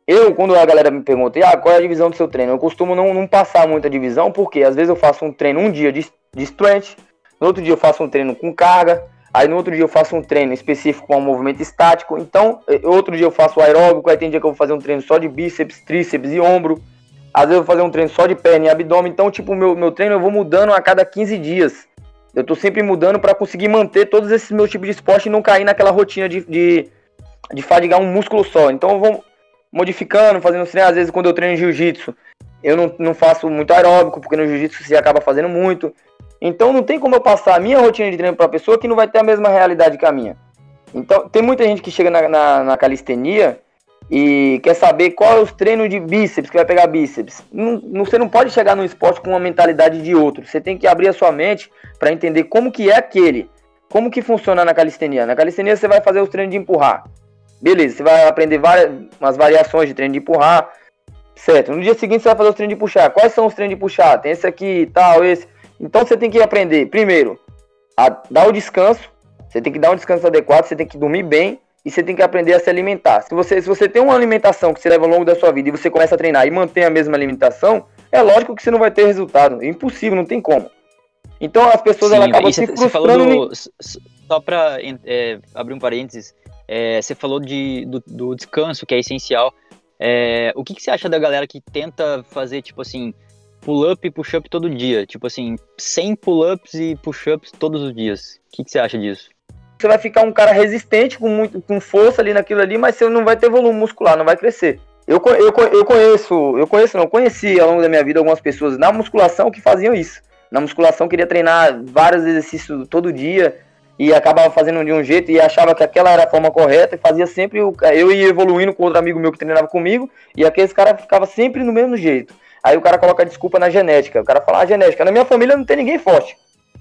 Eu, quando a galera me pergunta, ah, qual é a divisão do seu treino? Eu costumo não, não passar muita divisão, porque às vezes eu faço um treino um dia de de strength, no outro dia eu faço um treino com carga, aí no outro dia eu faço um treino específico com um movimento estático, então eh, outro dia eu faço aeróbico, aí tem dia que eu vou fazer um treino só de bíceps, tríceps e ombro, às vezes eu vou fazer um treino só de perna e abdômen, então tipo, meu, meu treino eu vou mudando a cada 15 dias. Eu tô sempre mudando para conseguir manter todos esses meus tipos de esporte e não cair naquela rotina de, de, de fadigar um músculo só. Então eu vou modificando, fazendo treinos, às vezes quando eu treino jiu-jitsu, eu não, não faço muito aeróbico, porque no jiu-jitsu você acaba fazendo muito. Então não tem como eu passar a minha rotina de treino para a pessoa que não vai ter a mesma realidade que a minha. Então tem muita gente que chega na, na, na calistenia e quer saber qual é os treinos de bíceps que vai pegar bíceps. Não, não, você não pode chegar no esporte com uma mentalidade de outro. Você tem que abrir a sua mente para entender como que é aquele. Como que funciona na calistenia. Na calistenia você vai fazer os treinos de empurrar. Beleza, você vai aprender várias umas variações de treino de empurrar. Certo. No dia seguinte você vai fazer os treinos de puxar. Quais são os treinos de puxar? Tem esse aqui, tal, esse. Então você tem que aprender, primeiro, a dar o descanso. Você tem que dar um descanso adequado, você tem que dormir bem e você tem que aprender a se alimentar. Se você, se você tem uma alimentação que você leva ao longo da sua vida e você começa a treinar e mantém a mesma alimentação, é lógico que você não vai ter resultado. É impossível, não tem como. Então as pessoas Sim, elas acabam se frustrando. Do, só para é, abrir um parênteses, é, você falou de, do, do, descanso, que é essencial. É, o que, que você acha da galera que tenta fazer, tipo assim, pull-up e push-up todo dia. Tipo assim, 100 pull-ups e push-ups todos os dias. O que, que você acha disso? Você vai ficar um cara resistente, com, muito, com força ali naquilo ali, mas você não vai ter volume muscular, não vai crescer. Eu, eu, eu conheço, eu conheço, não, conheci ao longo da minha vida algumas pessoas na musculação que faziam isso. Na musculação queria treinar vários exercícios todo dia e acabava fazendo de um jeito e achava que aquela era a forma correta e fazia sempre o, eu ia evoluindo com outro amigo meu que treinava comigo e aqueles caras ficava sempre no mesmo jeito. Aí o cara coloca desculpa na genética. O cara fala, ah, genética. Na minha família não tem ninguém forte.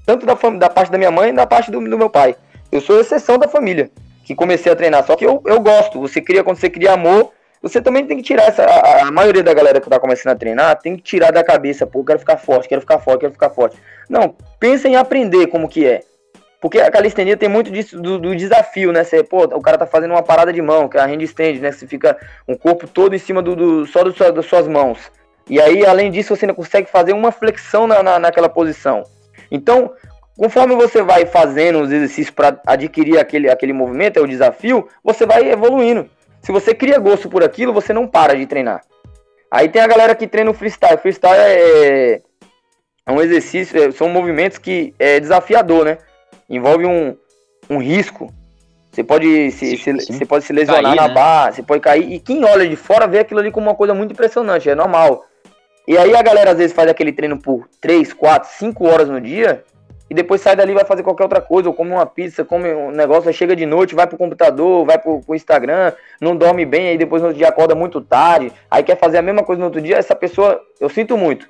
Tanto da, da parte da minha mãe, da parte do, do meu pai. Eu sou exceção da família que comecei a treinar. Só que eu, eu gosto. Você cria, quando você cria amor, você também tem que tirar essa. A, a, maioria da galera que tá começando a treinar tem que tirar da cabeça, pô, quero ficar forte, quero ficar forte, quero ficar forte. Não, pensa em aprender como que é. Porque a calistenia tem muito disso do, do, desafio, né? Você, pô, o cara tá fazendo uma parada de mão, que é a handstand, né? Você fica um corpo todo em cima do, do só do, das suas mãos. E aí, além disso, você ainda consegue fazer uma flexão na, na, naquela posição. Então, conforme você vai fazendo os exercícios para adquirir aquele, aquele movimento, é o desafio, você vai evoluindo. Se você cria gosto por aquilo, você não para de treinar. Aí tem a galera que treina o freestyle. Freestyle é, é um exercício, é, são movimentos que é desafiador, né? Envolve um, um risco. Você pode se, sim, se, Você pode se lesionar cair, na né? barra, você pode cair. E quem olha de fora vê aquilo ali como uma coisa muito impressionante, é normal. E aí a galera às vezes faz aquele treino por 3, 4, 5 horas no dia e depois sai dali vai fazer qualquer outra coisa, ou come uma pizza, come um negócio, chega de noite, vai pro computador, vai pro, pro Instagram, não dorme bem, aí depois no outro dia acorda muito tarde, aí quer fazer a mesma coisa no outro dia, essa pessoa, eu sinto muito.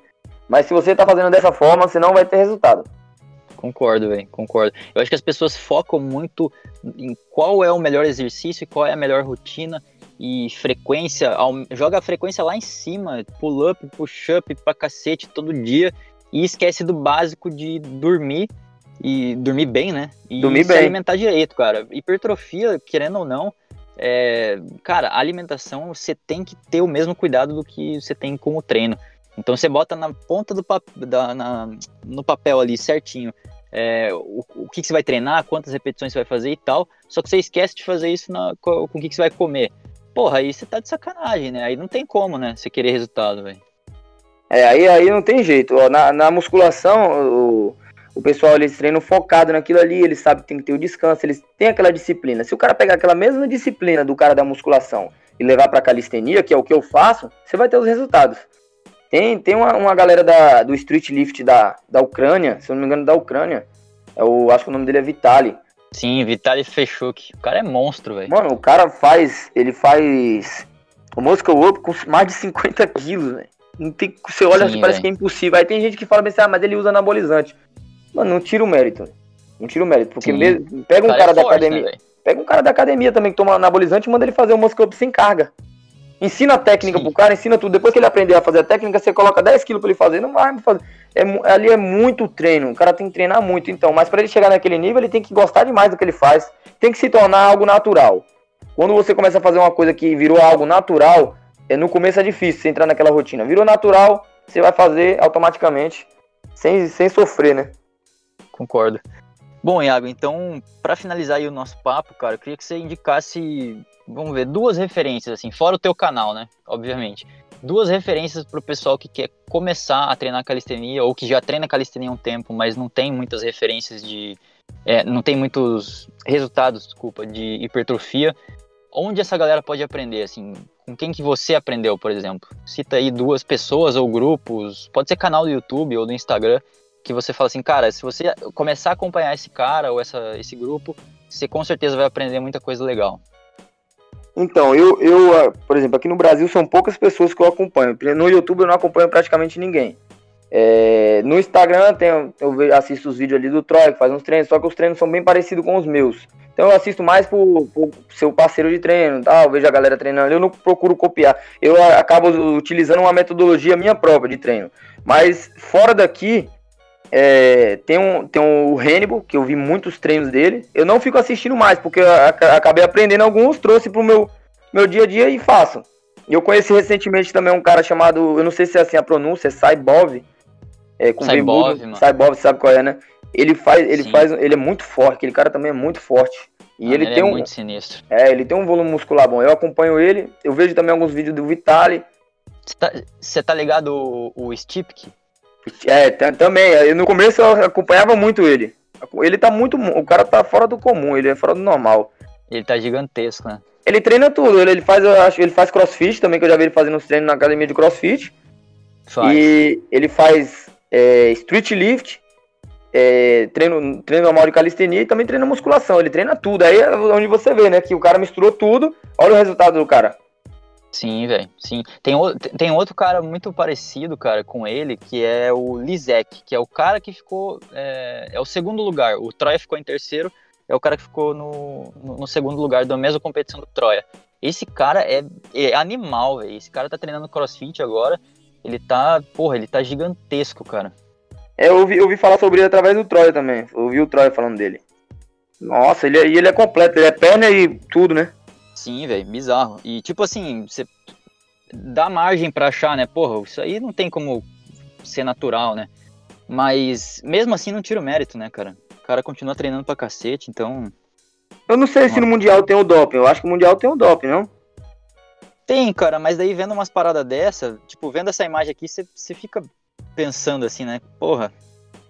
Mas se você tá fazendo dessa forma, você não vai ter resultado. Concordo, velho, concordo. Eu acho que as pessoas focam muito em qual é o melhor exercício e qual é a melhor rotina e frequência, joga a frequência lá em cima, pull up, push up pra cacete todo dia e esquece do básico de dormir e dormir bem, né? E dormir se bem. alimentar direito, cara. Hipertrofia, querendo ou não, é, cara, a alimentação você tem que ter o mesmo cuidado do que você tem com o treino. Então você bota na ponta do pap da, na, no papel ali certinho é, o, o que, que, você vai treinar, quantas repetições você vai fazer e tal. Só que você esquece de fazer isso na, com, com o que, que você vai comer. Porra, aí você tá de sacanagem, né? Aí não tem como, né? Você querer resultado, velho. É, aí, aí não tem jeito. Ó, na, na musculação, o, o pessoal eles treinam focado naquilo ali, eles sabem que tem que ter o descanso, eles têm aquela disciplina. Se o cara pegar aquela mesma disciplina do cara da musculação e levar pra calistenia, que é o que eu faço, você vai ter os resultados. Tem, tem uma, uma galera da, do street lift da, da Ucrânia, se eu não me engano, da Ucrânia. É o, acho que o nome dele é Vitali. Sim, Vitali Fechuk. O cara é monstro, velho. Mano, o cara faz. Ele faz. O Muscle Up com mais de 50 quilos, velho. Não tem, você olha, Sim, parece que é impossível. Aí tem gente que fala assim, ah, mas ele usa anabolizante. Mano, não tira o mérito. Não tira o mérito. Porque mesmo, pega um cara, cara é da forte, academia. Né, pega um cara da academia também que toma anabolizante e manda ele fazer o muscle up sem carga. Ensina a técnica Sim. pro cara, ensina tudo. Depois que ele aprender a fazer a técnica, você coloca 10 quilos pra ele fazer. Não vai fazer. É, ali é muito treino. O cara tem que treinar muito. Então, mas para ele chegar naquele nível, ele tem que gostar demais do que ele faz. Tem que se tornar algo natural. Quando você começa a fazer uma coisa que virou algo natural, é, no começo é difícil você entrar naquela rotina. Virou natural, você vai fazer automaticamente, sem, sem sofrer, né? Concordo. Bom, Iago, então, para finalizar aí o nosso papo, cara, eu queria que você indicasse, vamos ver, duas referências, assim, fora o teu canal, né? Obviamente. Duas referências para o pessoal que quer começar a treinar calistenia ou que já treina calistenia há um tempo, mas não tem muitas referências de. É, não tem muitos resultados, desculpa, de hipertrofia. Onde essa galera pode aprender, assim, com quem que você aprendeu, por exemplo? Cita aí duas pessoas ou grupos, pode ser canal do YouTube ou do Instagram, que você fala assim, cara, se você começar a acompanhar esse cara ou essa, esse grupo, você com certeza vai aprender muita coisa legal. Então, eu, eu, ah, por exemplo, aqui no Brasil são poucas pessoas que eu acompanho. No YouTube eu não acompanho praticamente ninguém. É, no Instagram tem, eu assisto os vídeos ali do Troy, que faz uns treinos, só que os treinos são bem parecidos com os meus. Então eu assisto mais por seu parceiro de treino, tal, vejo a galera treinando, eu não procuro copiar. Eu acabo utilizando uma metodologia minha própria de treino. Mas fora daqui, é, tem, um, tem um, o Hannibal, que eu vi muitos treinos dele. Eu não fico assistindo mais, porque eu acabei aprendendo alguns, trouxe pro meu, meu dia a dia e faço. Eu conheci recentemente também um cara chamado, eu não sei se é assim a pronúncia, é Saibov. É, com Saibov, Saibov, sabe qual é, né? Ele faz, ele Sim. faz, ele é muito forte, aquele cara também é muito forte. E ele, ele, tem é um muito sinistro. É, ele tem um volume muscular bom. Eu acompanho ele, eu vejo também alguns vídeos do Vitali. Você tá, tá, ligado o, o? É, também. No começo eu acompanhava muito ele. Ele tá muito. O cara tá fora do comum, ele é fora do normal. Ele tá gigantesco, né? Ele treina tudo, ele, ele faz, eu acho, ele faz crossfit também, que eu já vi ele fazendo os treinos na academia de crossfit. Faz. E ele faz é, street lift, é, treino, treino normal de calistenia e também treina musculação. Ele treina tudo. Aí é onde você vê, né? Que o cara misturou tudo. Olha o resultado do cara. Sim, velho. Sim. Tem, tem outro cara muito parecido, cara, com ele, que é o Lizek, que é o cara que ficou. É, é o segundo lugar. O Troia ficou em terceiro, é o cara que ficou no, no, no segundo lugar da mesma competição do Troia. Esse cara é, é animal, velho. Esse cara tá treinando crossfit agora. Ele tá. Porra, ele tá gigantesco, cara. É, eu ouvi, eu ouvi falar sobre ele através do Troia também. Eu ouvi o Troia falando dele. Nossa, ele, é, ele é completo, ele é perna e tudo, né? Sim, velho, bizarro. E tipo assim, você dá margem para achar, né? Porra, isso aí não tem como ser natural, né? Mas mesmo assim não tira o mérito, né, cara? O cara continua treinando pra cacete, então. Eu não sei se no Mundial tem o doping. Eu acho que o Mundial tem o doping, não? Tem, cara, mas daí vendo umas paradas dessa, tipo, vendo essa imagem aqui, você fica pensando assim, né? Porra,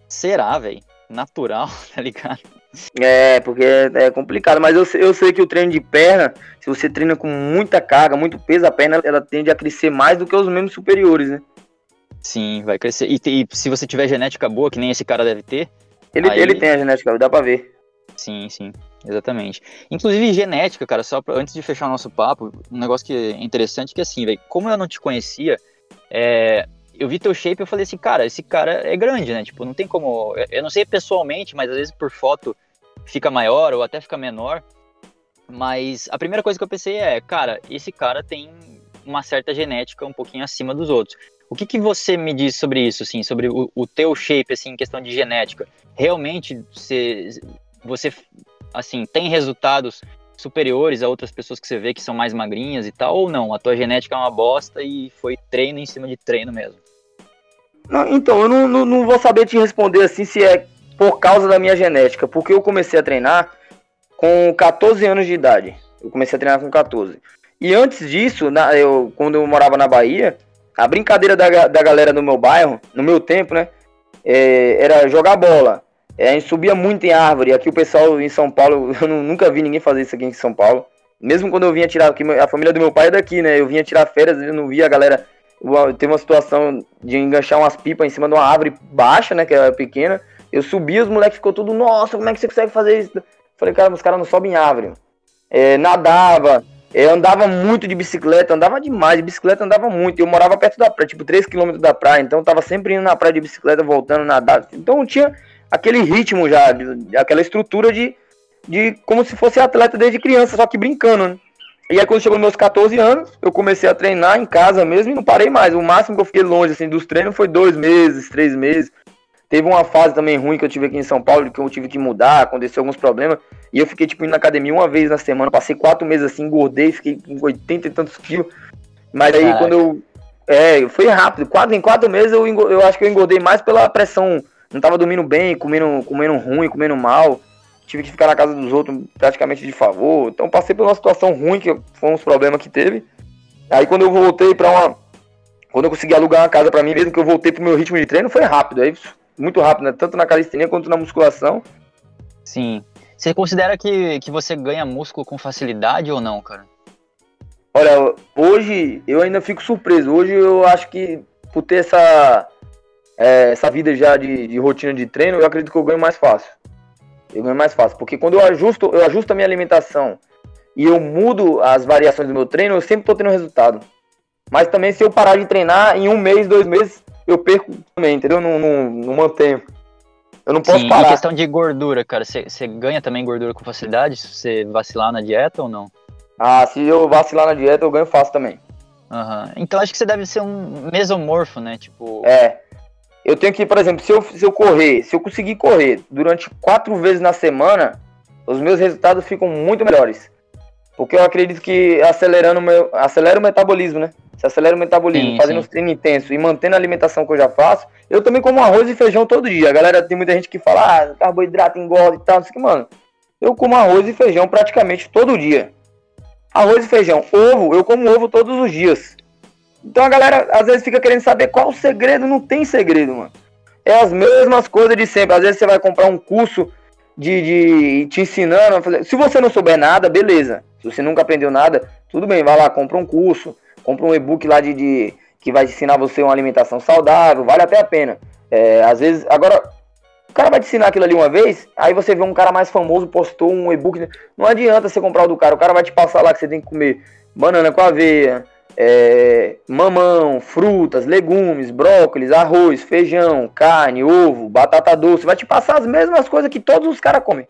será, velho? Natural, tá ligado? É, porque é complicado, mas eu, eu sei que o treino de perna, se você treina com muita carga, muito peso, a perna ela tende a crescer mais do que os membros superiores, né? Sim, vai crescer. E, e se você tiver genética boa, que nem esse cara deve ter. Ele, aí... ele tem a genética, dá pra ver. Sim, sim, exatamente. Inclusive, genética, cara, só pra, antes de fechar o nosso papo, um negócio que é interessante que assim, velho, como eu não te conhecia, é, eu vi teu shape eu falei assim, cara, esse cara é grande, né? Tipo, não tem como. Eu não sei pessoalmente, mas às vezes por foto fica maior ou até fica menor. Mas a primeira coisa que eu pensei é, cara, esse cara tem uma certa genética um pouquinho acima dos outros. O que, que você me diz sobre isso, assim, sobre o, o teu shape, assim, em questão de genética? Realmente você, você, assim, tem resultados superiores a outras pessoas que você vê que são mais magrinhas e tal, ou não? A tua genética é uma bosta e foi treino em cima de treino mesmo? Não, então, eu não, não, não vou saber te responder assim se é por causa da minha genética, porque eu comecei a treinar com 14 anos de idade. Eu comecei a treinar com 14. E antes disso, na, eu, quando eu morava na Bahia, a brincadeira da, da galera do meu bairro, no meu tempo, né? É, era jogar bola. É, a gente subia muito em árvore. Aqui o pessoal em São Paulo, eu nunca vi ninguém fazer isso aqui em São Paulo. Mesmo quando eu vinha tirar, porque a família do meu pai é daqui, né? Eu vinha tirar férias, eu não via a galera. Teve uma situação de enganchar umas pipas em cima de uma árvore baixa, né? Que era pequena. Eu subi, os moleques ficou tudo, nossa, como é que você consegue fazer isso? Falei, cara, os caras não sobem em árvore. É, nadava, é, andava muito de bicicleta, andava demais, de bicicleta andava muito. Eu morava perto da praia, tipo 3km da praia, então tava sempre indo na praia de bicicleta, voltando, nadar. Então tinha aquele ritmo já, aquela estrutura de, de como se fosse atleta desde criança, só que brincando, né? E aí quando chegou meus 14 anos, eu comecei a treinar em casa mesmo e não parei mais. O máximo que eu fiquei longe assim dos treinos foi dois meses, três meses. Teve uma fase também ruim que eu tive aqui em São Paulo, que eu tive que mudar, aconteceu alguns problemas. E eu fiquei, tipo, indo na academia uma vez na semana. Passei quatro meses assim, engordei, fiquei com 80 e tantos quilos. Mas aí Caraca. quando eu. É, foi rápido. Quatro, em quatro meses eu, eu acho que eu engordei mais pela pressão. Não tava dormindo bem, comendo, comendo ruim, comendo mal. Tive que ficar na casa dos outros praticamente de favor. Então passei por uma situação ruim, que foi uns problemas que teve. Aí quando eu voltei pra uma. Quando eu consegui alugar uma casa pra mim, mesmo que eu voltei pro meu ritmo de treino, foi rápido. Aí muito rápido, né? Tanto na calistenia quanto na musculação. Sim. Você considera que, que você ganha músculo com facilidade ou não, cara? Olha, hoje eu ainda fico surpreso. Hoje eu acho que por ter essa, é, essa vida já de, de, rotina de treino, eu acredito que eu ganho mais fácil. Eu ganho mais fácil. Porque quando eu ajusto, eu ajusto a minha alimentação e eu mudo as variações do meu treino, eu sempre tô tendo resultado. Mas também se eu parar de treinar, em um mês, dois meses, eu perco também, entendeu? Não, não, não mantenho. Eu não posso Sim, parar. E questão de gordura, cara, você ganha também gordura com facilidade se você vacilar na dieta ou não? Ah, se eu vacilar na dieta, eu ganho fácil também. Uhum. Então acho que você deve ser um mesomorfo, né? Tipo. É. Eu tenho que, por exemplo, se eu, se eu correr, se eu conseguir correr durante quatro vezes na semana, os meus resultados ficam muito melhores. Porque eu acredito que acelerando meu, acelera o metabolismo, né? Se acelera o metabolismo, sim, fazendo sim. os treinos intensos e mantendo a alimentação que eu já faço, eu também como arroz e feijão todo dia. A galera tem muita gente que fala, ah, carboidrato engorda e tal, não sei o que, mano. Eu como arroz e feijão praticamente todo dia. Arroz e feijão. Ovo, eu como ovo todos os dias. Então a galera às vezes fica querendo saber qual o segredo. Não tem segredo, mano. é as mesmas coisas de sempre. Às vezes você vai comprar um curso de, de te ensinando. Se você não souber nada, beleza. Se você nunca aprendeu nada, tudo bem, vai lá, compra um curso, compra um e-book lá de, de que vai ensinar você uma alimentação saudável, vale até a pena. É, às vezes, agora, o cara vai te ensinar aquilo ali uma vez, aí você vê um cara mais famoso postou um e-book. Não adianta você comprar o do cara, o cara vai te passar lá que você tem que comer banana com aveia, é, mamão, frutas, legumes, brócolis, arroz, feijão, carne, ovo, batata doce. Vai te passar as mesmas coisas que todos os caras comem.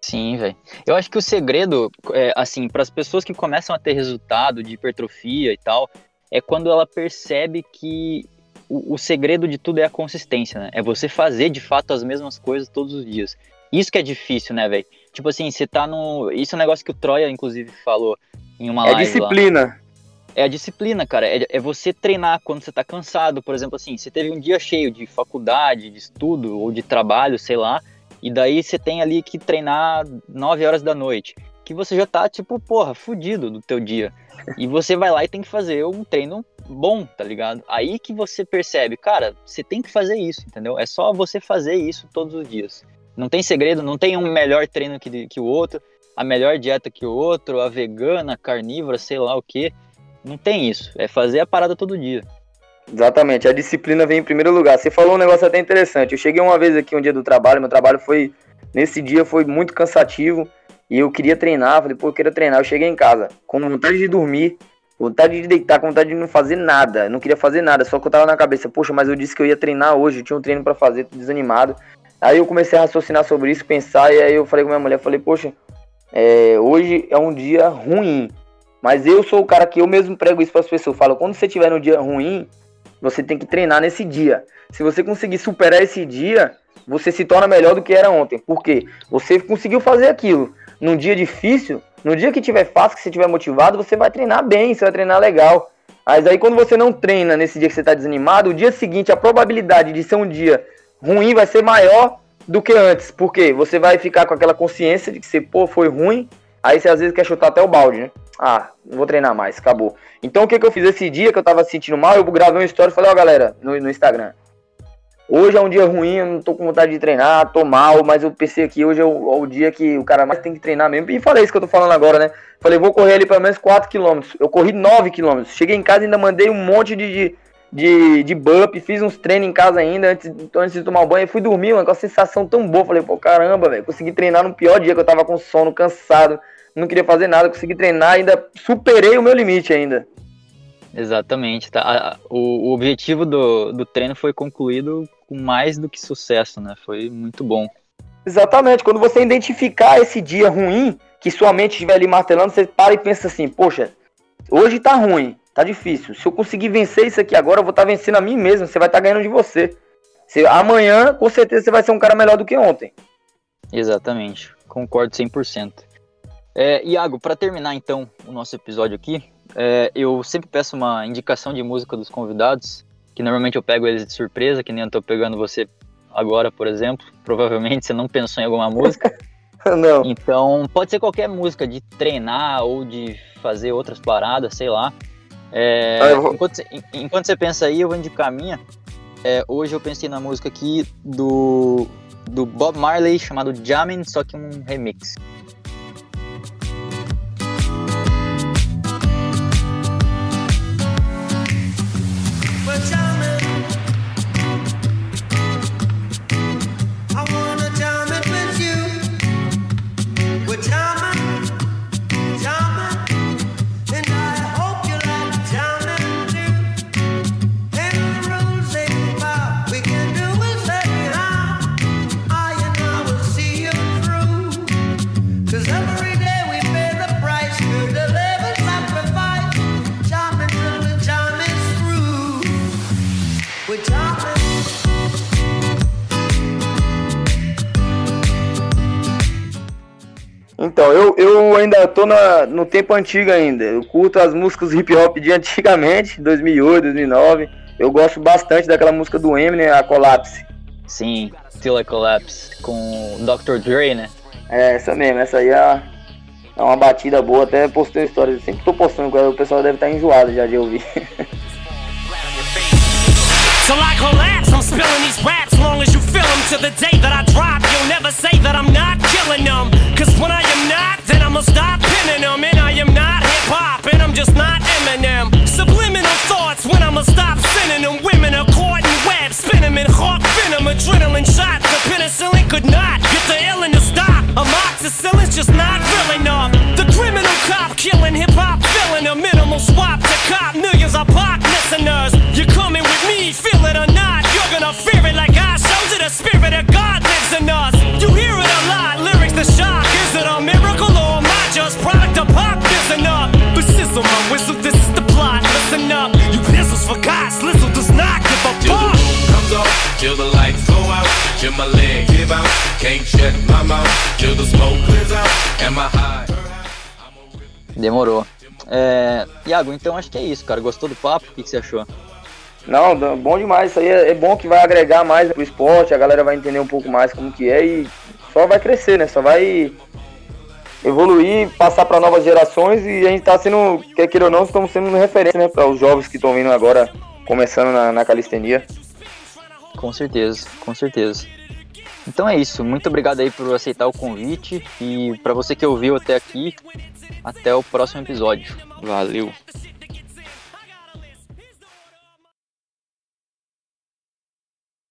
Sim, velho. Eu acho que o segredo, é, assim, para as pessoas que começam a ter resultado de hipertrofia e tal, é quando ela percebe que o, o, segredo de tudo é a consistência, né? É você fazer de fato as mesmas coisas todos os dias. Isso que é difícil, né, velho? Tipo assim, você tá no. Isso é um negócio que o Troia, inclusive, falou em uma é live. É disciplina. Lá. É a disciplina, cara. É, é, você treinar quando você tá cansado. Por exemplo, assim, você teve um dia cheio de faculdade, de estudo ou de trabalho, sei lá. E daí você tem ali que treinar 9 horas da noite. Que você já tá, tipo, porra, fudido do teu dia. E você vai lá e tem que fazer um treino bom, tá ligado? Aí que você percebe, cara, você tem que fazer isso, entendeu? É só você fazer isso todos os dias. Não tem segredo, não tem um melhor treino que, que o outro, a melhor dieta que o outro, a vegana, a carnívora, sei lá o que. Não tem isso. É fazer a parada todo dia. Exatamente, a disciplina vem em primeiro lugar. Você falou um negócio até interessante. Eu cheguei uma vez aqui um dia do trabalho, meu trabalho foi. Nesse dia foi muito cansativo. E eu queria treinar, falei, pô, eu queria treinar. Eu cheguei em casa com vontade de dormir, vontade de deitar, com vontade de não fazer nada. Eu não queria fazer nada, só que eu tava na cabeça, poxa, mas eu disse que eu ia treinar hoje, eu tinha um treino para fazer, tô desanimado. Aí eu comecei a raciocinar sobre isso, pensar, e aí eu falei com minha mulher, falei, poxa, é, hoje é um dia ruim. Mas eu sou o cara que eu mesmo prego isso para as pessoas. Eu falo, quando você tiver no dia ruim, você tem que treinar nesse dia. Se você conseguir superar esse dia, você se torna melhor do que era ontem. Por quê? Você conseguiu fazer aquilo num dia difícil, no dia que tiver fácil, que você tiver motivado, você vai treinar bem, você vai treinar legal. Mas aí quando você não treina nesse dia que você está desanimado, o dia seguinte a probabilidade de ser um dia ruim vai ser maior do que antes. Porque você vai ficar com aquela consciência de que você, pô, foi ruim, aí você às vezes quer chutar até o balde, né? Ah, não vou treinar mais, acabou. Então o que, que eu fiz esse dia que eu tava sentindo mal, eu gravei uma história e falei, ó oh, galera, no, no Instagram. Hoje é um dia ruim, eu não tô com vontade de treinar, tô mal, mas eu pensei que hoje é o, é o, dia que o cara mais tem que treinar mesmo. E falei isso que eu tô falando agora, né? Falei, vou correr ali pelo menos 4km. Eu corri 9km. Cheguei em casa e ainda mandei um monte de, de, de, de bump, fiz uns treinos em casa ainda antes, antes de tomar um banho. Fui dormir, mano, com a sensação tão boa. Falei, pô, caramba, velho, consegui treinar no pior dia que eu tava com sono, cansado, não queria fazer nada, consegui treinar, ainda superei o meu limite ainda. Exatamente, tá? O, o objetivo do, do treino foi concluído com mais do que sucesso, né? Foi muito bom. Exatamente, quando você identificar esse dia ruim, que sua mente estiver ali martelando, você para e pensa assim, poxa, hoje tá ruim, tá difícil. Se eu conseguir vencer isso aqui agora, eu vou estar tá vencendo a mim mesmo, você vai estar tá ganhando de você. Você, amanhã, com certeza, você vai ser um cara melhor do que ontem. Exatamente, concordo 100%. É, Iago, para terminar então o nosso episódio aqui, é, eu sempre peço uma indicação de música dos convidados que normalmente eu pego eles de surpresa, que nem eu tô pegando você agora, por exemplo. Provavelmente você não pensou em alguma música. não. Então, pode ser qualquer música de treinar ou de fazer outras paradas, sei lá. É, ah, vou... enquanto, enquanto, você pensa aí, eu vou indicar a minha. É, hoje eu pensei na música aqui do, do Bob Marley chamado Jamin, só que um remix. Ainda tô na, no tempo antigo ainda. Eu curto as músicas hip hop de antigamente, 2008, 2009. Eu gosto bastante daquela música do Eminem, a Collapse. Sim, Still a Collapse, com Dr. Dre, né? É, essa mesmo, essa aí é, é uma batida boa. Até postei história, sempre tô postando, o pessoal deve estar enjoado já de ouvir. So I collapse, I'm spilling these raps long as you feel them. To the day that I drop, you'll never say that I'm not killing Demorou. É, Iago, então acho que é isso, cara. Gostou do papo? O que, que você achou? Não, bom demais. Isso aí é, é bom que vai agregar mais pro esporte, a galera vai entender um pouco mais como que é e só vai crescer, né? Só vai evoluir, passar para novas gerações e a gente tá sendo, quer queira ou não, estamos sendo referência, né, para os jovens que estão vindo agora, começando na, na calistenia. Com certeza, com certeza. Então é isso. Muito obrigado aí por aceitar o convite e para você que ouviu até aqui, até o próximo episódio. Valeu.